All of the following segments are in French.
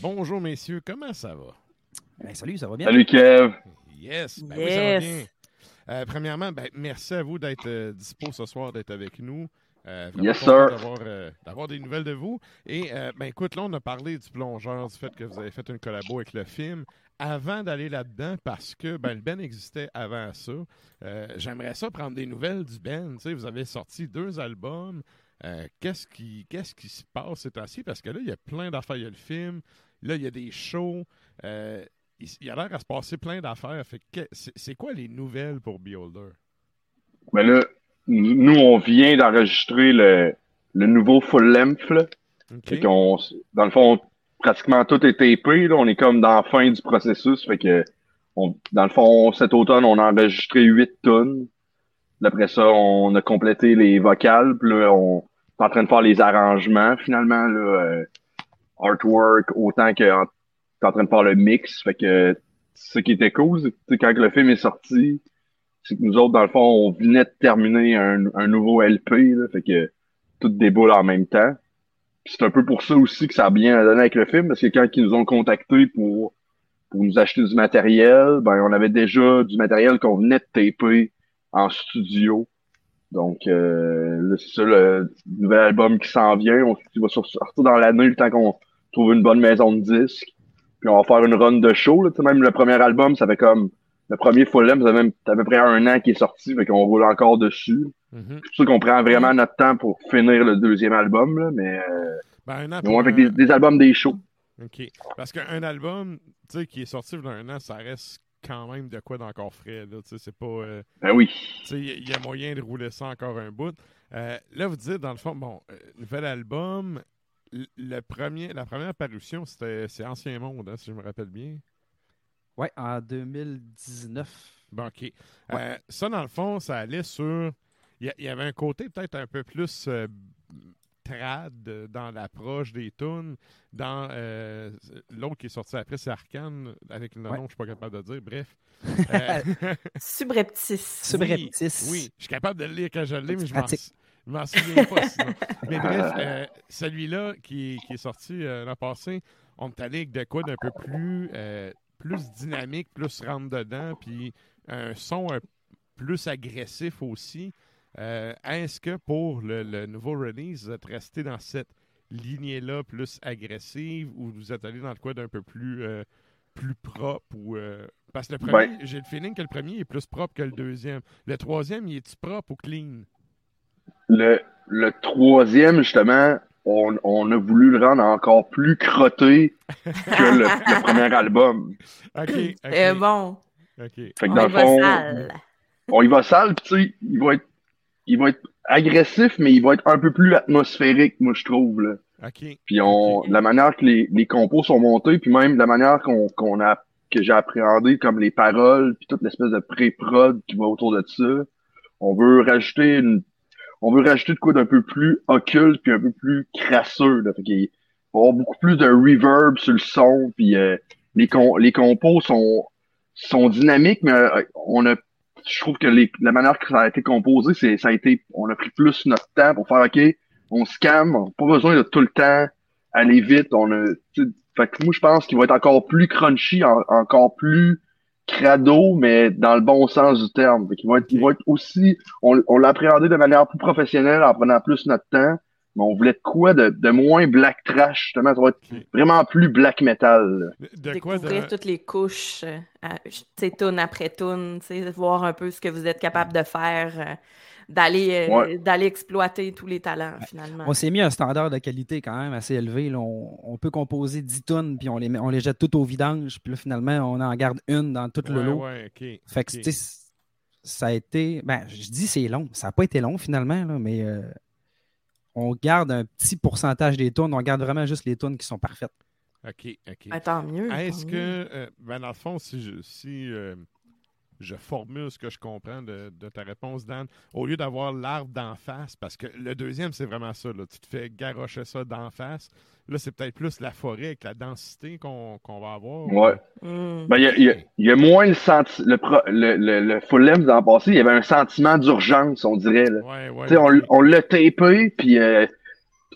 Bonjour messieurs, comment ça va? Ben, salut, ça va bien? Salut Kev. Yes, ben oui, ça va bien. Euh, premièrement, ben, merci à vous d'être euh, dispo ce soir, d'être avec nous. Euh, Yes, sir. D'avoir, euh, d'avoir des nouvelles de vous. Et euh, ben, écoute, là, on a parlé du plongeur, du fait que vous avez fait une collabo avec le film. Avant d'aller là-dedans, parce que ben, le Ben existait avant ça, euh, j'aimerais ça prendre des nouvelles du Ben. Tu sais, vous avez sorti deux albums. Euh, qu'est-ce, qui, se passe ces temps-ci? Parce que là, il y a plein d'affaires. Il y a le film, là, il y a des shows. Euh, il, il y a l'air à se passer plein d'affaires. C'est, quoi les nouvelles pour Beholder? Mais là, nous, on vient d'enregistrer le, le nouveau full length. Dans le fond, pratiquement tout est tapé. Là. On est comme dans la fin du processus. Fait que, on, dans le fond, cet automne, on a enregistré 8 tonnes. Après ça, on a complété les vocales. Puis là, on est en train de faire les arrangements, finalement. Là, euh, artwork, autant que t'es en train de faire le mix. Fait que ce qui était cool, c'est quand le film est sorti, c'est que nous autres, dans le fond, on venait de terminer un, un nouveau LP. Là, fait que tout déboule en même temps. C'est un peu pour ça aussi que ça a bien donné avec le film, parce que quand ils nous ont contactés pour, pour nous acheter du matériel, ben on avait déjà du matériel qu'on venait de taper en studio. Donc euh, c'est ça le nouvel album qui s'en vient. On va sortir dans l'année le temps qu'on trouve une bonne maison de disques. Puis on va faire une run de show. Là. Même le premier album, ça fait comme le premier Full Length, ça même à peu près un an qui est sorti, fait qu'on roule encore dessus. Mhm. C'est pour ça qu'on prend vraiment notre temps pour finir le deuxième album, là, mais euh, Ben, un an mais ouais, fait un- des, des albums des shows. OK. Parce qu'un album, tu sais, qui est sorti il y a un an, ça reste quand même de quoi d'encore frais. Là, c'est pas. euh, Ben oui. tu sais, il y, y a moyen de rouler ça encore un bout. Euh, là, vous dites, dans le fond, bon, euh, nouvel album. l- Le premier, la première parution, c'était c'est Ancien Monde, hein, si je me rappelle bien. Ouais, en 2019. Bon, OK. Euh, ça, dans le fond, ça allait sur. Il y, avait un côté peut-être un peu plus euh, trad dans l'approche des tunes. Dans euh, l'autre qui est sorti après, c'est Arcane, avec le Ouais. nom que je suis pas capable de dire. Bref. Euh, Subreptice. Subreptice. Oui, oui, je suis capable de le lire quand je l'ai, mais je m'en, je m'en souviens pas sinon. Mais bref, euh, celui-là qui, qui est sorti euh, l'an passé, on est allé avec de quoi d'un peu plus, euh, plus dynamique, plus rentre dedans, puis un son un plus agressif aussi. Euh, est-ce que pour le, le nouveau release, vous êtes resté dans cette lignée-là plus agressive ou vous êtes allé dans le quoi d'un peu plus, euh, plus propre ou euh, parce que le premier, Ben- j'ai le feeling que le premier est plus propre que le deuxième. Le troisième, il est-tu propre ou clean? Le, le troisième, justement, on, on a voulu le rendre encore plus crotté que le, le premier album. OK. bon. OK. Fait que On dans y le va fond, sale. on y va sale, pis tu sais, il va être, il va être agressif, mais il va être un peu plus atmosphérique, moi, je trouve, là. OK. Puis on, la manière que les, les compos sont montés, puis même la manière qu'on qu'on a que j'ai appréhendé comme les paroles, puis toute l'espèce de pré-prod qui va autour de ça, on veut rajouter une, on veut rajouter de quoi d'un peu plus occulte puis un peu plus crasseux. Là. Fait qu'il va avoir beaucoup plus de reverb sur le son, puis euh, les com- compos sont sont dynamiques, mais euh, on a je trouve que les, la manière que ça a été composé, c'est ça a été on a pris plus notre temps pour faire OK, on se calme, on pas besoin de tout le temps aller vite. On a, fait que moi, je pense qu'il va être encore plus crunchy, en- encore plus crado, mais dans le bon sens du terme. Fait qu'ils vont être, ils vont être aussi, on, on l'a appréhendé de manière plus professionnelle en prenant plus notre temps, mais on voulait de quoi de, de moins black trash, justement. Ça va être vraiment plus black metal. De quoi Découvrir de... toutes les couches, euh, sais, tune après tune, tu sais, voir un peu ce que vous êtes capable de faire, euh, d'aller euh, Ouais. d'aller exploiter tous les talents, finalement. On s'est mis un standard de qualité quand même assez élevé. là. On, on peut composer 10 tonnes, puis on les, met- on les jette toutes au vidange, puis là, finalement, on en garde une dans tout le Ouais, lot. ouais, Fait que, ça a été. Ben, je dis c'est long. Ça n'a pas été long finalement, là, mais euh, on garde un petit pourcentage des tonnes. On garde vraiment juste les tonnes qui sont parfaites. OK, OK. Ben, tant mieux. Est-ce que, euh, ben dans le fond, si je, si, euh, je formule ce que je comprends de, de ta réponse, Dan, au lieu d'avoir l'arbre d'en face, parce que le deuxième, c'est vraiment ça, là, tu te fais garrocher ça d'en face. Là, c'est peut-être plus la forêt avec la densité qu'on va avoir. Ouais. Hmm. Ben, il y a, il y a- il y a moins le senti le, pro- le, le, le full length dans le passé, il y avait un sentiment d'urgence, on dirait. Là. Ouais, ouais. Tu sais, on, on l'a tapé, puis euh,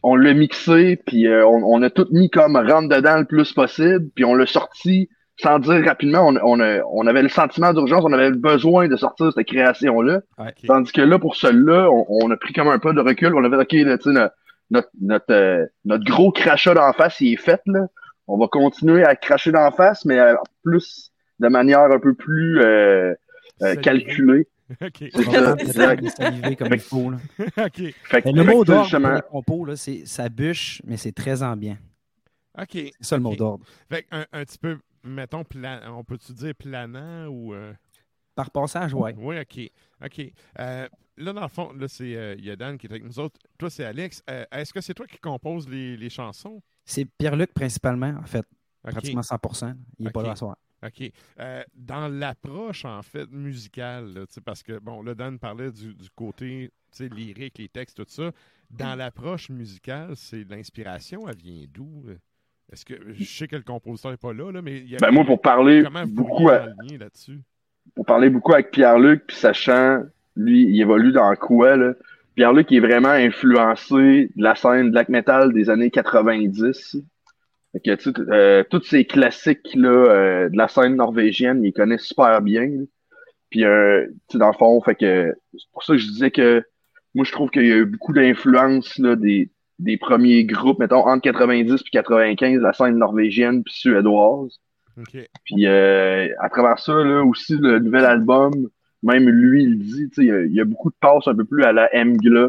on l'a mixé, puis euh, on, on a tout mis comme rentre dedans le plus possible, puis on l'a sorti sans dire rapidement. On, on, a- on avait le sentiment d'urgence, on avait le besoin de sortir cette création-là. Tandis que là, pour celui-là, on, on a pris comme un peu de recul. On avait, OK, là, tu sais, notre, notre, notre, euh, notre gros crachat d'en face, il est fait, là. On va continuer à cracher d'en face, mais euh, plus de manière un peu plus euh, euh, calculée. Comme il faut. là. Fait que, le mot d'ordre pour justement, les compos, là, c'est ça bûche, mais c'est très ambiant. OK. C'est ça le mot d'ordre. Fait que un, un petit peu, mettons, plan, on peut-tu dire planant ou. euh, Par passage, ouais. Oui, OK. OK. Euh, là, dans le fond, là, c'est euh, il y a Dan qui est avec nous autres. Toi, c'est Alex. Euh, Est-ce que c'est toi qui composes les, les chansons? C'est Pierre-Luc principalement, en fait. Pratiquement 100% Il n'est pas là à soir. OK. Dans l'approche, en fait, musicale, là, parce que, bon, là, Dan parlait du, du côté, lyrique, les textes, tout ça. Dans l'approche musicale, c'est l'inspiration, elle vient d'où? Là? Est-ce que, je sais que le compositeur n'est pas là, là, mais il y a, ben, moi, pour parler beaucoup, à- là-dessus? pour parler beaucoup avec Pierre-Luc, puis sachant, lui, il évolue dans quoi, là. Pierre-Luc est vraiment influencé de la scène black metal des années 90. Fait que, tu sais, euh, tous ces classiques-là euh, de la scène norvégienne, il connaît super bien. là. Puis, euh, tu dans le fond, fait que c'est pour ça que je disais que moi, je trouve qu'il y a eu beaucoup d'influence là, des, des premiers groupes, mettons, entre 90 puis 95, la scène norvégienne puis suédoise. OK. Puis euh, à travers ça, là, aussi, le nouvel album, même lui, il dit, tu sais, il y a- il y, a beaucoup de passes un peu plus à la MGLA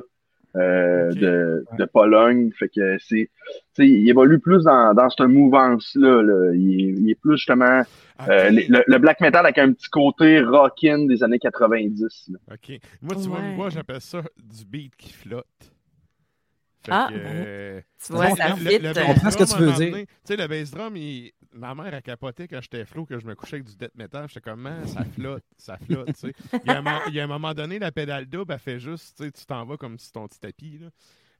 euh, de, de Pologne. Fait que c'est. tu sais, il évolue plus dans, dans cette mouvance-là. là. Il, est, il est plus justement OK. euh, le, le black metal avec un petit côté rockin' des années 90. là. OK. Moi, tu vois, moi, j'appelle ça du beat qui flotte. Ah, que, ben, euh, Tu vois, le- ça le- fit. le euh, bass Je comprends ce que tu veux dire. Tu sais, le bass drum, il- ma mère a capoté quand j'étais flou, que je me couchais avec du death metal. J'étais comme, man, ça flotte, ça flotte, tu sais. Il y, a un mo- il y a un moment donné, la pédale double, elle fait juste, tu sais, tu t'en vas comme si ton petit tapis, là.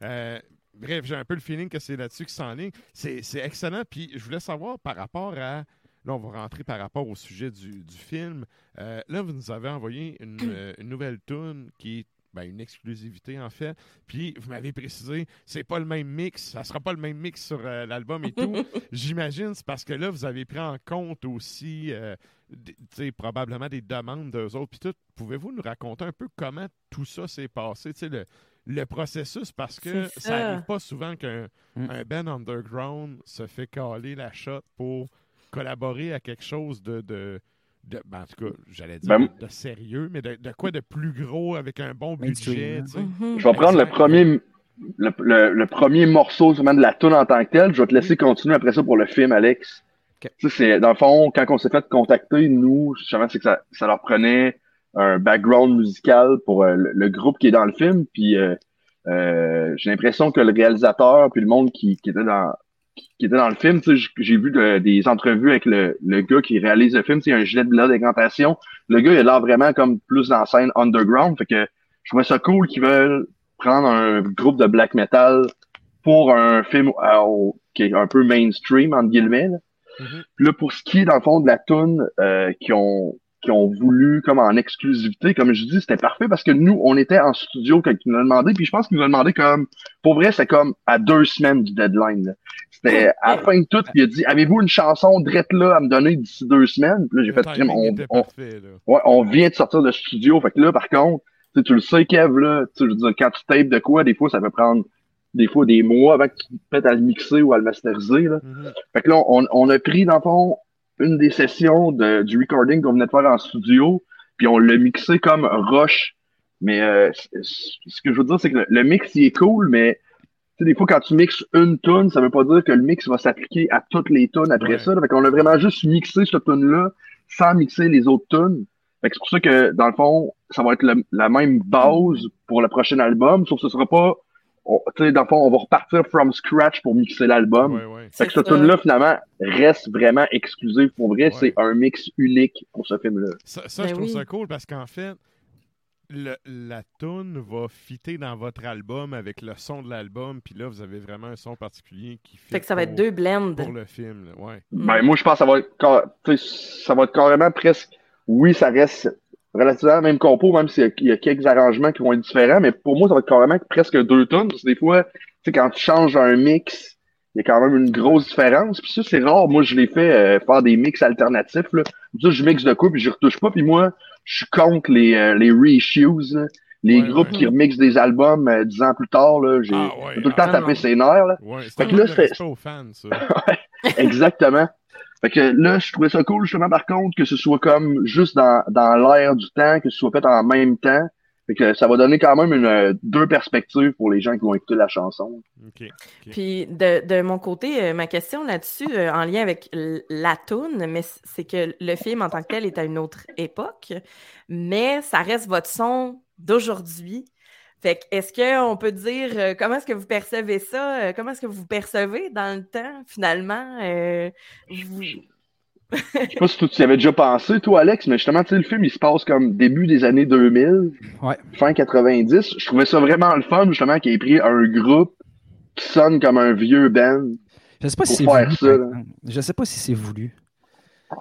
Euh, bref, j'ai un peu le feeling que c'est là-dessus que c'est en ligne. C'est c'est excellent. Puis je voulais savoir par rapport à. Là, on va rentrer par rapport au sujet du, du film. Euh, là, vous nous avez envoyé une, une nouvelle tune qui est ben, une exclusivité en fait. Puis vous m'avez précisé, c'est pas le même mix, ça sera pas le même mix sur euh, l'album et tout. J'imagine c'est parce que là vous avez pris en compte aussi, euh, des- tu sais, probablement des demandes d'eux autres puis tout. Pouvez-vous nous raconter un peu comment tout ça s'est passé, tu sais, le, le processus? Parce que ça ça. n'arrive pas souvent qu'un Mm. un band underground se fait caler la shot pour collaborer à quelque chose de, de, de- ben, en tout cas, j'allais dire Ben, de, de sérieux, mais de, de quoi de plus gros avec un bon budget, tu sais? mhm. Je vais prendre le premier. Le, le- le premier morceau vraiment de la tune en tant que tel, je vais te laisser continuer après ça pour le film, Alex. C'est, dans le fond, quand on s'est fait contacter, nous, justement, c'est que ça, ça leur prenait un background musical pour euh, le, le groupe qui est dans le film. Puis euh, euh, j'ai l'impression que le réalisateur puis le monde qui, qui était dans qui, était dans le film, j'ai vu de- des entrevues avec le, le gars qui réalise le film, c'est un gilet de d'incantation. Le gars, il a l'air vraiment comme plus dans la scène underground. Fait que je trouvais ça cool qu'ils veulent prendre un groupe de black metal pour un film euh, au- qui est un peu mainstream, entre guillemets. Là. Mhm. Puis là, pour ce qui est, dans le fond, de la tune euh, qui ont qui ont voulu comme en exclusivité. Comme je dis, c'était parfait parce que nous, on était en studio quand ils nous ont demandé, puis je pense qu'ils nous ont demandé comme, pour vrai, c'est comme à deux semaines du deadline. C'était à la fin de tout, il a dit, avez-vous une chanson drette là à me donner d'ici deux semaines? Puis là, j'ai fait, on, on, ouais, on vient de sortir de studio. Fait que là, par contre, tu le sais, Kev, là, tu, je veux dire, quand tu tapes de quoi, des fois, ça peut prendre des fois des mois avant que tu te à le mixer ou à le masteriser. Là. Mm-hmm. Fait que là, on, on, a pris, dans le fond, une des sessions de, du recording qu'on venait de faire en studio, puis on l'a mixé comme rush. Mais euh, ce que je veux dire, c'est que le, mix, il est cool, mais des fois, quand tu mixes une tune, ça veut pas dire que le mix va s'appliquer à toutes les tunes après ça. Fait qu'on a vraiment juste mixé cette tune-là sans mixer les autres tunes. Fait que c'est pour ça que, dans le fond, ça va être la même base pour le prochain album, sauf que ce sera pas sais, dans le fond, on va repartir from scratch pour mixer l'album. Ouais, ouais. Fait que ce tune-là, finalement, reste vraiment exclusif. Pour vrai, c'est un mix unique pour ce film-là. Ça, ça je ben trouve ça cool parce qu'en fait, le, la tune va fitter dans votre album avec le son de l'album, puis là, vous avez vraiment un son particulier qui fait. Fait que ça va être deux blends. Pour le film, ouais. Ben, moi, je pense que ça va être, ça va être carrément presque. Oui, ça reste relativement même compo, même s'il y, a quelques arrangements qui vont être différents, mais pour moi, ça va être carrément presque deux tonnes, parce que des fois, tu sais, quand tu changes un mix, il y a quand même une grosse différence. Puis ça, c'est rare. Moi, je l'ai fait euh, faire des mix alternatifs. Là. Ça, je mixe de coup, puis je retouche pas. Puis moi, je suis contre les, euh, les reissues, les groupes qui remixent des albums euh, dix ans plus tard. Là, j'ai ah, tout le temps ah, tapé ses nerfs. Là. Ouais, fait que là, c'est fans, ça. Exactement. Fait que là, je trouvais ça cool, justement, par contre, que ce soit comme juste dans, dans l'air du temps, que ce soit fait en même temps. Fait que ça va donner quand même une, euh, deux perspectives pour les gens qui vont écouter la chanson. Puis de, de, mon côté, euh, ma question là-dessus, euh, en lien avec la tune, mais c'est que le film en tant que tel est à une autre époque, mais ça reste votre son d'aujourd'hui. Fait est-ce qu'on peut dire euh, comment est-ce que vous percevez ça? Euh, comment est-ce que vous percevez dans le temps, finalement? Euh, je sais pas si tu y avais déjà pensé, toi, Alex, mais justement, tu sais, le film, il se passe comme début des années 2000, fin 90. Je trouvais ça vraiment le fun, justement, qu'il ait pris un groupe qui sonne comme un vieux band. Je sais pas si c'est voulu. Ça, je sais pas si c'est voulu.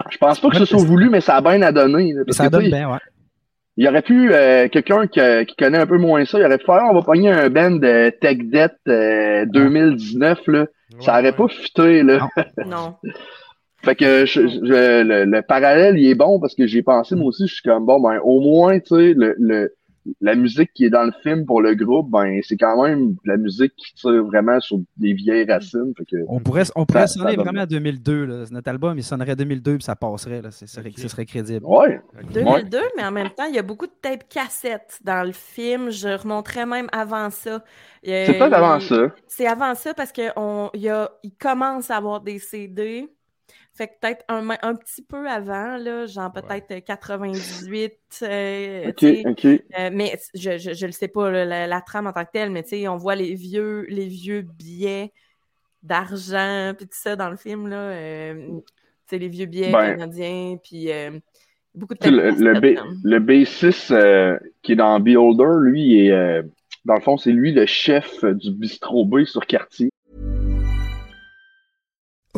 Je pense pas que ce soit voulu, mais ça a bien à donner. ça donne bien, ouais. Il aurait pu, euh, quelqu'un qui, qui, connaît un peu moins ça, il aurait pu faire, on va pogner un band de Tech Debt 2019, euh, là. ça aurait pas fité, là. Non. fait que je, le, le, parallèle, il est bon parce que j'ai pensé, moi aussi, je suis comme, bon, ben, au moins, tu sais, le, le, la musique qui est dans le film pour le groupe, ben c'est quand même la musique qui tire vraiment sur des vieilles racines. on pourrait, on pourrait sonner vraiment à 2002. Là. Notre album, il sonnerait 2002 puis ça passerait. Là. Ce, serait, ce serait crédible. Ouais. 2002, mais en même temps, il y a beaucoup de tapes cassettes dans le film. Je remonterais même avant ça. c'est pas avant ça. C'est avant ça parce qu'il il commence à avoir des CD. Fait que peut-être un, un, petit peu avant, là, genre peut-être 98. Euh, OK, OK. Euh, mais je, je, je le sais pas, la, trame en tant que telle, mais tu sais, on voit les vieux, les vieux billets d'argent, puis tout ça dans le film, là. Euh, tu sais, les vieux billets ben, canadiens, puis beaucoup de Le, le, B, le B6 qui est dans Beholder, lui, est, dans le fond, c'est lui le chef du bistrot B sur quartier.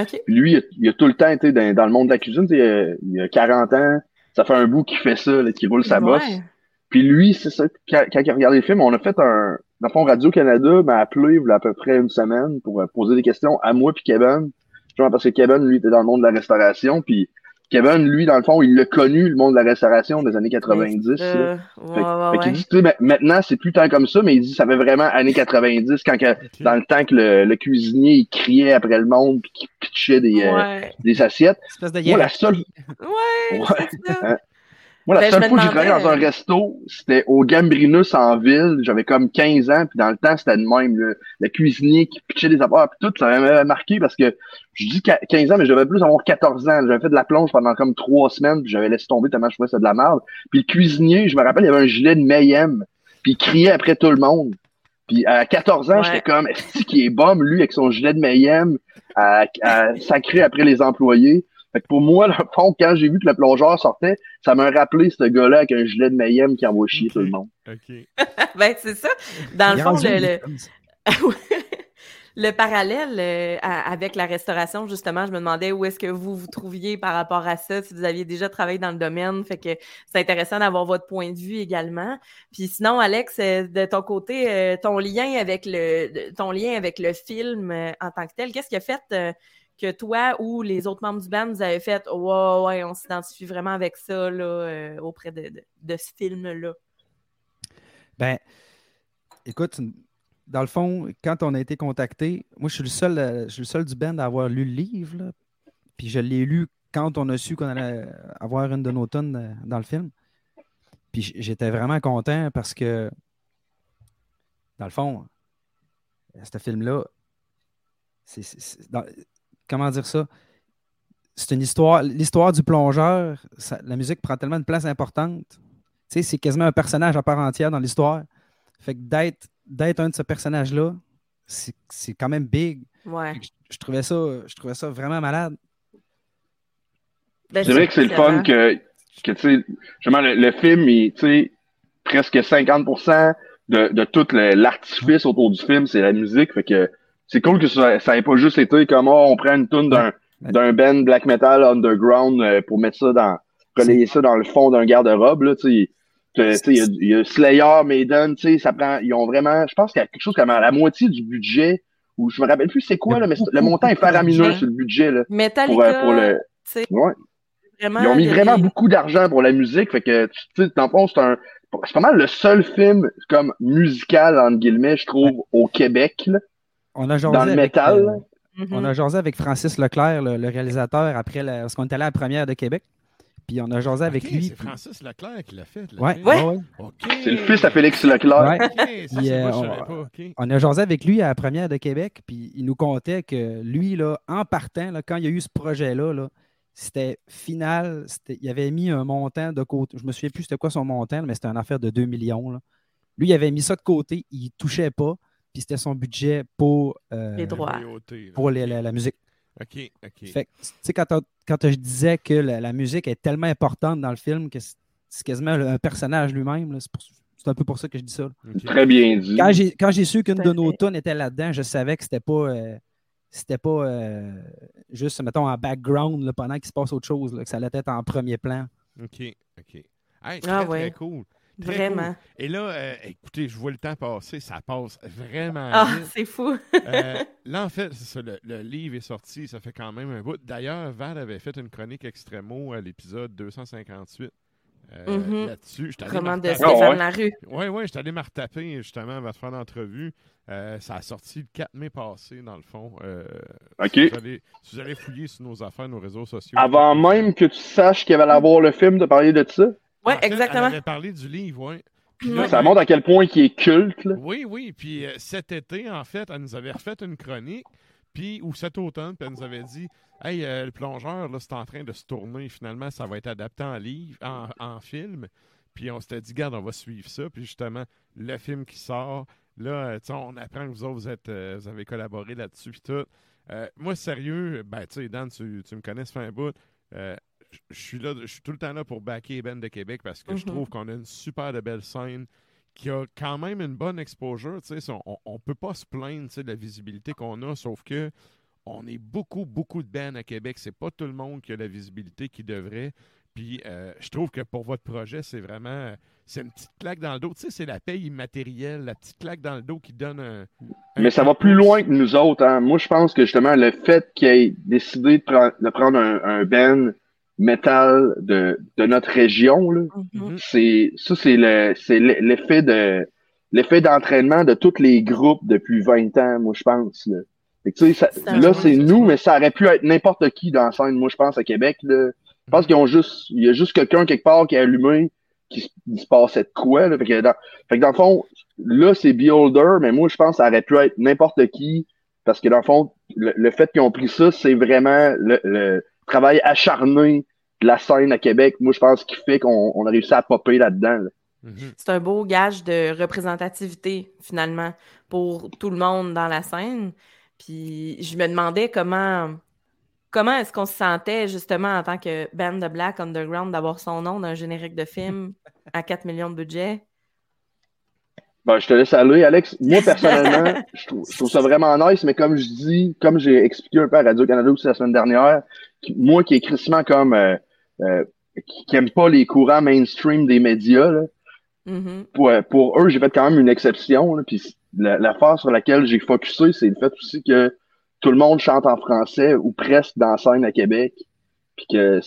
Okay. Lui, il a, tout le temps été dans, dans, le monde de la cuisine. Il a, 40 ans. Ça fait un bout qu'il fait ça, qu'il roule sa bosse. Puis lui, c'est ça, quand, quand, il a regardé le film, on a fait un... Dans le fond, Radio-Canada m'a appelé il y a à peu près une semaine pour euh, poser des questions à moi puis Kevin Genre parce que Kevin, lui, était dans le monde de la restauration, puis Kevin, lui, dans le fond, il l'a connu, le monde de la restauration des années 90. Euh, ouais, Fait, ouais, fait qu'il ouais. dit, tu sais, ben, maintenant, c'est plus tant comme ça, mais il dit, ça fait vraiment années 90, quand que, dans le temps que le, le cuisinier, il criait après le monde, puis qu'il pitchait des, euh, des assiettes. Espèce de Moi, la seule, Ouais, Moi, la Ben, seule fois que j'ai travaillé dans un resto, c'était au Gambrinus en ville. J'avais comme 15 ans, puis dans le temps, c'était le même. Le, le cuisinier qui pitchait des affaires, puis tout, ça m'avait marqué parce que je dis qu- 15 ans, mais je devais plus avoir 14 ans. J'avais fait de la plonge pendant comme trois semaines, puis j'avais laissé tomber tellement je trouvais que c'était de la merde. Puis le cuisinier, je me rappelle, il avait un gilet de Mayhem, puis il criait après tout le monde. Puis à 14 ans, Ouais. j'étais comme, est-ce qu'il est bum, lui, avec son gilet de Mayhem, à, à sacrer après les employés? Fait que pour moi, le fond, quand j'ai vu que le plongeur sortait, ça m'a rappelé ce gars-là avec un gilet de Mayhem qui envoie chier tout le monde. OK. Ben, c'est ça. Dans le fond, le, le, parallèle euh, avec la restauration, justement, je me demandais où est-ce que vous vous trouviez par rapport à ça, si vous aviez déjà travaillé dans le domaine. Fait que c'est intéressant d'avoir votre point de vue également. Puis sinon, Alex, euh, de ton côté, euh, ton lien avec le ton lien avec le film euh, en tant que tel, qu'est-ce qui a fait euh, que toi ou les autres membres du band vous avez fait ouais, ouais, on s'identifie vraiment avec ça là, euh, auprès de, de, ce film-là? Ben, écoute, dans le fond, quand on a été contacté, moi, je suis le seul, euh, je suis le seul du band à avoir lu le livre. là. Puis je l'ai lu quand on a su qu'on allait avoir une de nos tonnes euh, dans le film. Puis j'étais vraiment content parce que, dans le fond, ce film-là, comment dire ça? C'est une histoire, l'histoire du plongeur, ça- la musique prend tellement une place importante. Tu sais, c'est quasiment un personnage à part entière dans l'histoire. Fait que d'être, d'être un de ce personnage-là, c'est, c'est quand même big. Ouais. Je, je trouvais ça, je trouvais ça vraiment malade. Ben, C'est vrai que c'est le fun que, que tu sais, justement, le, le film, il, tu sais, presque 50% de, de tout le- l'artifice autour du film, c'est la musique. Fait que c'est cool que ça, ça ait pas juste été comme, oh, on prend une tune d'un, Ouais. d'un band black metal underground euh, pour mettre ça dans, relayer ça dans le fond d'un garde-robe, là, tu sais. Tu sais, il y a- il y, a Slayer, Maiden, tu sais, ça prend, ils ont vraiment, je pense qu'il y a quelque chose comme à la moitié du budget, ou je me rappelle plus c'est quoi, là, mais le montant est faramineux sur le budget, là, Metallica, pour, euh, pour le, tu sais, ouais. vraiment, Ils ont mis vraiment beaucoup d'argent pour la musique, fait que tu sais, dans le fond, c'est un c'est pas mal le seul film comme musical entre guillemets, je trouve, au Québec, là, On a jasé dans le avec, métal. euh, là. Mhm. On a jasé avec Francis Leclerc, le, le réalisateur, après la- parce qu'on est allé à la première de Québec. Puis on a jasé avec lui. C'est puis- Francis Leclerc qui l'a fait. le Ouais, film. ouais. C'est le fils à Félix Leclerc. Ouais. Ça, Puis, moi, euh, on- pas. OK. On a jasé avec lui à la première de Québec, puis il nous contait que lui, là, en partant, là, quand il y a eu ce projet-là, là, c'était final. c'était- Il avait mis un montant de côté. Je me souviens plus c'était quoi son montant, là, mais c'était une affaire de 2 millions. là. Lui, il avait mis ça de côté, il ne touchait pas, puis c'était son budget pour, euh, Les droits. Royauté, là. pour les- la, la musique. OK, OK. Fait que, tu sais, quand, quand je disais que la, la musique est tellement importante dans le film que c'est quasiment un personnage lui-même, c'est un peu pour ça que je dis ça. Très bien dit. Quand j'ai, quand j'ai su qu'une de nos tunes était là-dedans, je savais que c'était pas, euh, c'était pas euh, juste, mettons, en background là, pendant qu'il se passe autre chose, là, que ça allait être en premier plan. OK, OK. Hey, très, Ah très ouais. cool. Très Vraiment. cool. Et là, euh, écoutez, je vois le temps passer, ça passe vraiment Ah, vite. c'est fou. Euh, là, en fait, ça, le, le livre est sorti, ça fait quand même un bout. D'ailleurs, Val avait fait une chronique extrêmement à l'épisode 258 euh, Mhm. là-dessus. J'étais allé Comment me de Ah Stéphane ouais? Larue. Oui, oui, j'étais allé me retaper justement avant de faire l'entrevue. Euh, ça a sorti le 4 mai passé, dans le fond. Euh, OK. si, vous allez, si vous allez fouiller sur nos affaires, nos réseaux sociaux. Avant même que tu saches qu'il va avoir le film de parler de ça, Oui, exactement. Elle avait parlé du livre, oui. Là, ça montre à quel point il est culte. Là. Oui, oui. Puis euh, cet été, en fait, elle nous avait refait une chronique. Puis, ou cet automne, puis elle nous avait dit Hey, euh, le plongeur, là, c'est en train de se tourner. Finalement, ça va être adapté en livre, en, en film. Puis on s'était dit, garde, on va suivre ça. Puis justement, le film qui sort, là, euh, tu sais, on apprend que vous autres, vous, êtes, euh, vous avez collaboré là-dessus. Puis tout. Euh, moi, sérieux, ben, tu sais, Dan, tu, tu me connais, ça fait un bout. Je- suis là, je suis tout le temps là pour backer Ben de Québec parce que je Mhm. trouve qu'on a une super de belle scène qui a quand même une bonne exposure. tu sais, On, on peut pas se plaindre de la visibilité qu'on a, sauf que on est beaucoup, beaucoup de bands à Québec. C'est pas tout le monde qui a la visibilité qu'il devrait. Puis euh, je trouve que pour votre projet, c'est vraiment. C'est une petite claque dans le dos. Tu sais, c'est la paye immatérielle, la petite claque dans le dos qui donne un. un Mais ça va plus loin que nous autres. Hein. Moi, je pense que justement, le fait qu'il ait décidé de, prendre- de prendre un, un band métal de, de notre région, là, Mhm. c'est ça, c'est le c'est le- l'effet de l'effet d'entraînement de tous les groupes depuis 20 ans, moi, je pense. Là, Fait que, tu sais, ça- là c'est nous, ça. mais ça aurait pu être n'importe qui dans la scène, moi, je pense, à Québec. Là. Je pense qu'ils ont juste. Il y a juste quelqu'un quelque part qui a allumé qui se, il se passait de quoi. Là. Fait, que dans, fait que dans le fond, là, c'est Beholder, mais moi, je pense que ça aurait pu être n'importe qui. Parce que dans le fond, le, le fait qu'ils ont pris ça, c'est vraiment le, le travail acharné de la scène à Québec. Moi, je pense qu'il fait qu'on on a réussi à popper là-dedans. là. Mhm. C'est un beau gage de représentativité, finalement, pour tout le monde dans la scène. Puis je me demandais comment, comment est-ce qu'on se sentait, justement, en tant que band de Black Underground, d'avoir son nom d'un générique de film à 4 millions de budget? Ben, je te laisse aller, Alex. Moi, personnellement, je trouve, je trouve ça vraiment nice, mais comme je dis, comme j'ai expliqué un peu à Radio-Canada aussi la semaine dernière, moi qui est crissement comme euh, euh, qui, qui aime pas les courants mainstream des médias, là, Mhm. pour, pour eux, j'ai fait quand même une exception. Là, puis la- l'affaire sur laquelle j'ai focusé, c'est le fait aussi que tout le monde chante en français ou presque dans la scène à Québec. Puis que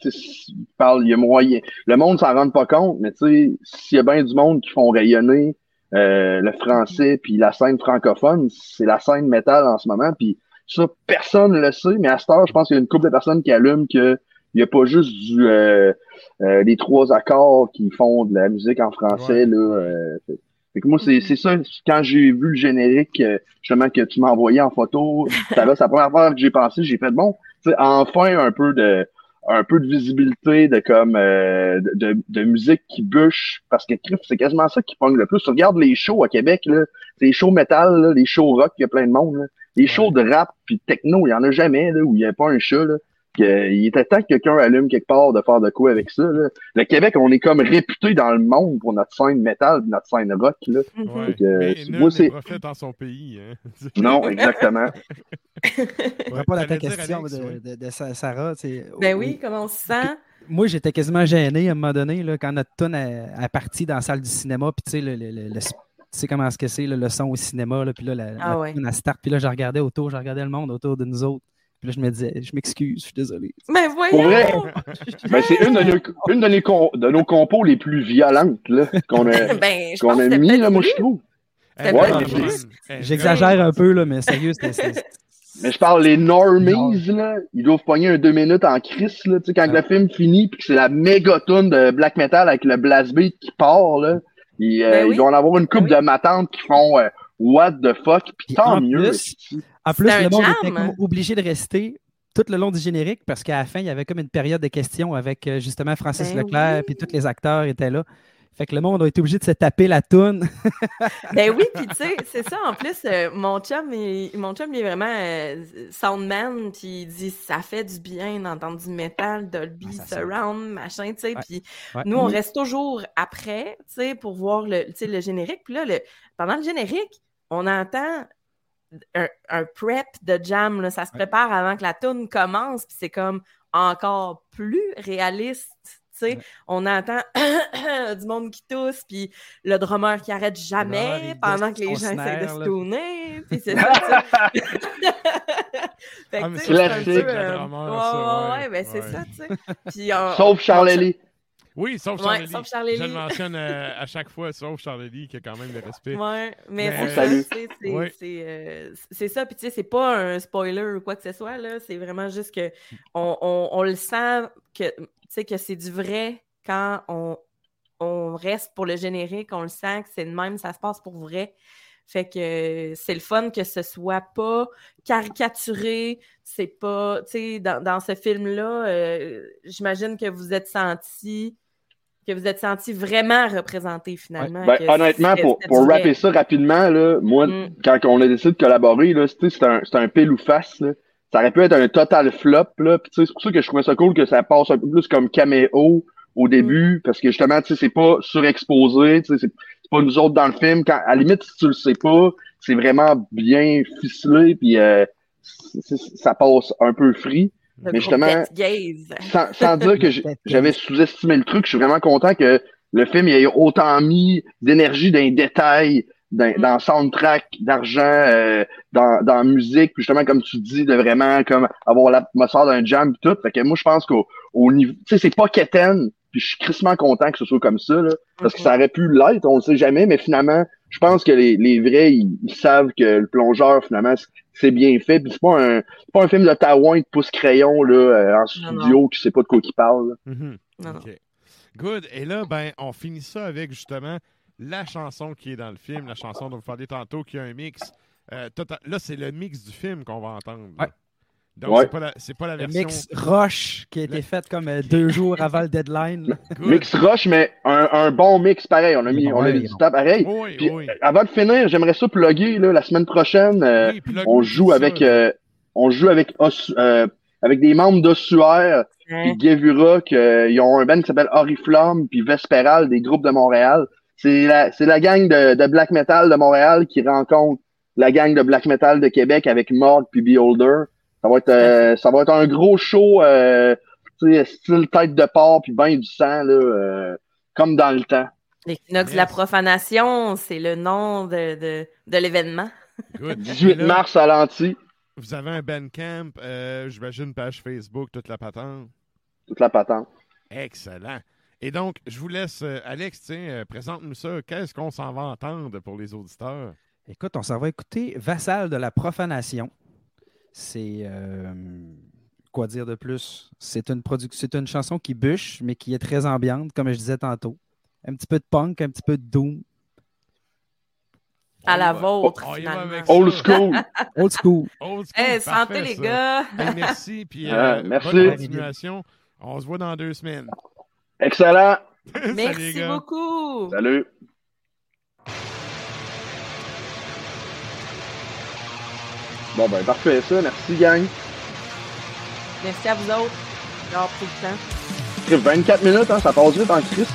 tu sais, il parle, il y a moyen. Le monde s'en rend pas compte, mais tu sais, s'il y a bien du monde qui font rayonner euh, le français puis la scène francophone, c'est la scène métal en ce moment. Puis ça, personne ne le sait, mais à cette heure, je pense qu'il y a une couple de personnes qui allument que il n'y a pas juste du euh, euh, les trois accords qui font de la musique en français. Ouais. Là, euh, fait, fait que moi, c'est c'est ça, quand j'ai vu le générique, euh, justement, que tu m'as envoyé en photo, ça, c'est la première fois que j'ai pensé, j'ai fait bon, tu sais, enfin un peu de un peu de visibilité de comme euh, de, de, musique qui bûche parce que c'est quasiment ça qui pogne le plus. Tu regardes les shows à Québec, là, les shows métal, là, les shows rock, il y a plein de monde. Là. Les shows de rap puis de techno, il y en a jamais là, où il n'y a pas un chat. Là. Que, il était temps que quelqu'un allume quelque part de faire de quoi avec ça. Là. Le Québec, on est comme réputé dans le monde pour notre scène métal, notre scène rock. Là. Mhm. Ouais. Que, Mais moi, n'est c'est- dans son pays. Hein. Non, exactement. Pour répondre à ta question Alex, de, ouais. de- de Sa- Sarah, Ben oui, comment on se sent? Moi, j'étais quasiment gêné à un moment donné là, quand notre tune est partie dans la salle du cinéma. Puis tu sais, le, le- le- le- tu sais comment est-ce que c'est, le son au cinéma. Là, puis là, la, Ah la ouais. start. Puis là, je regardais autour, je regardais le monde autour de nous autres. Puis là, je me disais, je m'excuse, je suis désolé. Mais Pour voyons! vrai, ben, c'est une, de nos, une de, les com- de nos compos les plus violentes là, qu'on a, Ben, a mis, là, moi, je trouve. Ouais, est J'exagère un peu, là, mais sérieux, c'était. c'était- Mais je parle les normies, là, ils doivent pogner un deux minutes en crise, là, tu sais, quand Ah. le film finit, puis que c'est la méga tune de black metal avec le blast beat qui part, là, ils, euh, Ben oui. ils doivent en avoir une couple Ben de matantes qui font euh, what the fuck, puis tant en mieux. plus, En plus, le monde jam. était comme obligé de rester tout le long du générique parce qu'à la fin, il y avait comme une période de questions avec euh, justement Francis Ben Leclerc, oui. puis tous les acteurs étaient là. Fait que le monde a été obligé de se taper la toune. Ben oui, puis tu sais, c'est ça. En plus, euh, mon chum, il, mon chum, il est vraiment euh, soundman, puis il dit ça fait du bien d'entendre du métal, Dolby, Ah, surround, machin, tu sais. Puis Ouais. nous, on reste toujours après, tu sais, pour voir le, le générique. Puis là, le, pendant le générique, on entend un, un prep de jam, là. ça se prépare avant que la tune commence, puis c'est comme encore plus réaliste. tu sais. Ouais. On entend du monde qui tousse, puis le drummer qui arrête jamais pendant que les gens essaient de se tourner. Puis c'est ça. fait Ah, que, c'est un peu, euh, ouais, ouais, ouais, ben c'est ça, tu sais. On- Sauf Charlie. Oui, sauf Ouais, Charlie. sauf Charlie. Je le mentionne euh, à chaque fois, sauf Charlie, qui a quand même le respect. Ouais, mais Mais- c'est Ouais. euh, c'est ça. Puis tu sais, c'est pas un spoiler ou quoi que ce soit, là. C'est vraiment juste que on, on, on le sent que, tu sais, que c'est du vrai quand on, on reste pour le générique, on le sent que c'est de même, ça se passe pour vrai. Fait que c'est le fun que ce soit pas caricaturé, c'est pas, tu sais, dans, dans ce film-là, euh, j'imagine que vous êtes senti que vous êtes senti vraiment représenté finalement. Ben, honnêtement, pour, pour rapper ça rapidement, là, moi, Mm. quand on a décidé de collaborer, là, c'était un, un pile ou face. Là. Ça aurait pu être un total flop. C'est pour ça que je trouvais ça cool que ça passe un peu plus comme caméo au début, parce que justement, tu sais, c'est pas surexposé, tu sais, c'est pas nous autres dans le film. Quand, à la limite, si tu le sais pas, c'est vraiment bien ficelé, puis euh, ça passe un peu free. Le Mais justement, sans, sans dire que j'avais sous-estimé le truc, je suis vraiment content que le film il ait autant mis d'énergie dans les détails, dans, Mm. dans soundtrack, d'argent, euh, dans, dans la musique, puis justement, comme tu dis, de vraiment comme avoir l'atmosphère d'un jam pis tout. Fait que moi, je pense qu'au au niveau. Tu sais, c'est pas quétaine, puis je suis crissement content que ce soit comme ça, là, parce que ça aurait pu l'être, on le sait jamais, mais finalement, je pense que les, les vrais, ils, ils savent que le plongeur, finalement, c'est- bien fait. Puis c'est pas un pas un film de Taouin de pouce crayon là, euh, en Non, studio qui sait pas de quoi il parle. là. Mhm. Non, non. OK. Good. Et là, ben, on finit ça avec justement la chanson qui est dans le film, la chanson dont vous parliez tantôt, qui a un mix. euh, tota- Là, c'est le mix du film qu'on va entendre. Ouais. Donc, Ouais. c'est pas, la- c'est pas la Le version. mix Rush qui a été fait comme euh, deux jours avant le deadline. Mix rush, mais un, un bon mix pareil. On a mis, Ouais, on a mis du temps pareil. Oui, Puis, oui. euh, avant de finir, j'aimerais ça plugger là, la semaine prochaine. euh, Oui, on joue avec euh, on joue avec Os- euh, avec des membres d'Ossuaire puis Gevura, que, euh, ils ont un band qui s'appelle Oriflamme puis Vesperal, des groupes de Montréal. C'est la, c'est la gang de, de black metal de Montréal qui rencontre la gang de black metal de Québec avec Morgue puis Beholder. Ça va être, euh, ça va être un gros show, euh, tu sais, style tête de porc puis bain du sang, là, euh, comme dans le temps. L'équinoxe de la profanation, c'est le nom de, de, de l'événement. Good. 18 Et là, mars à l'anti, Vous avez un Bandcamp, euh, j'imagine une page Facebook, toute la patente. toute la patente. Excellent. Et donc, je vous laisse, euh, Alex, tiens, euh, présente-nous ça. Qu'est-ce qu'on s'en va entendre pour les auditeurs? Écoute, on s'en va écouter Vassal de la profanation. C'est. euh, quoi dire de plus? C'est une, c'est une chanson qui bûche, mais qui est très ambiante, comme je disais tantôt. Un petit peu de punk, un petit peu de doom. À la vôtre, finalement. Old school. Old school. Old school, Hey, parfait, santé, les ça. gars! Hey, merci, puis euh, merci. bonne continuation. On se voit dans deux semaines. Excellent. Merci beaucoup! Salut. Bon, ben, parfait, ça. Merci, gang. Merci à vous autres d'avoir pris le temps. 24 minutes, hein, ça passe vite en Christ.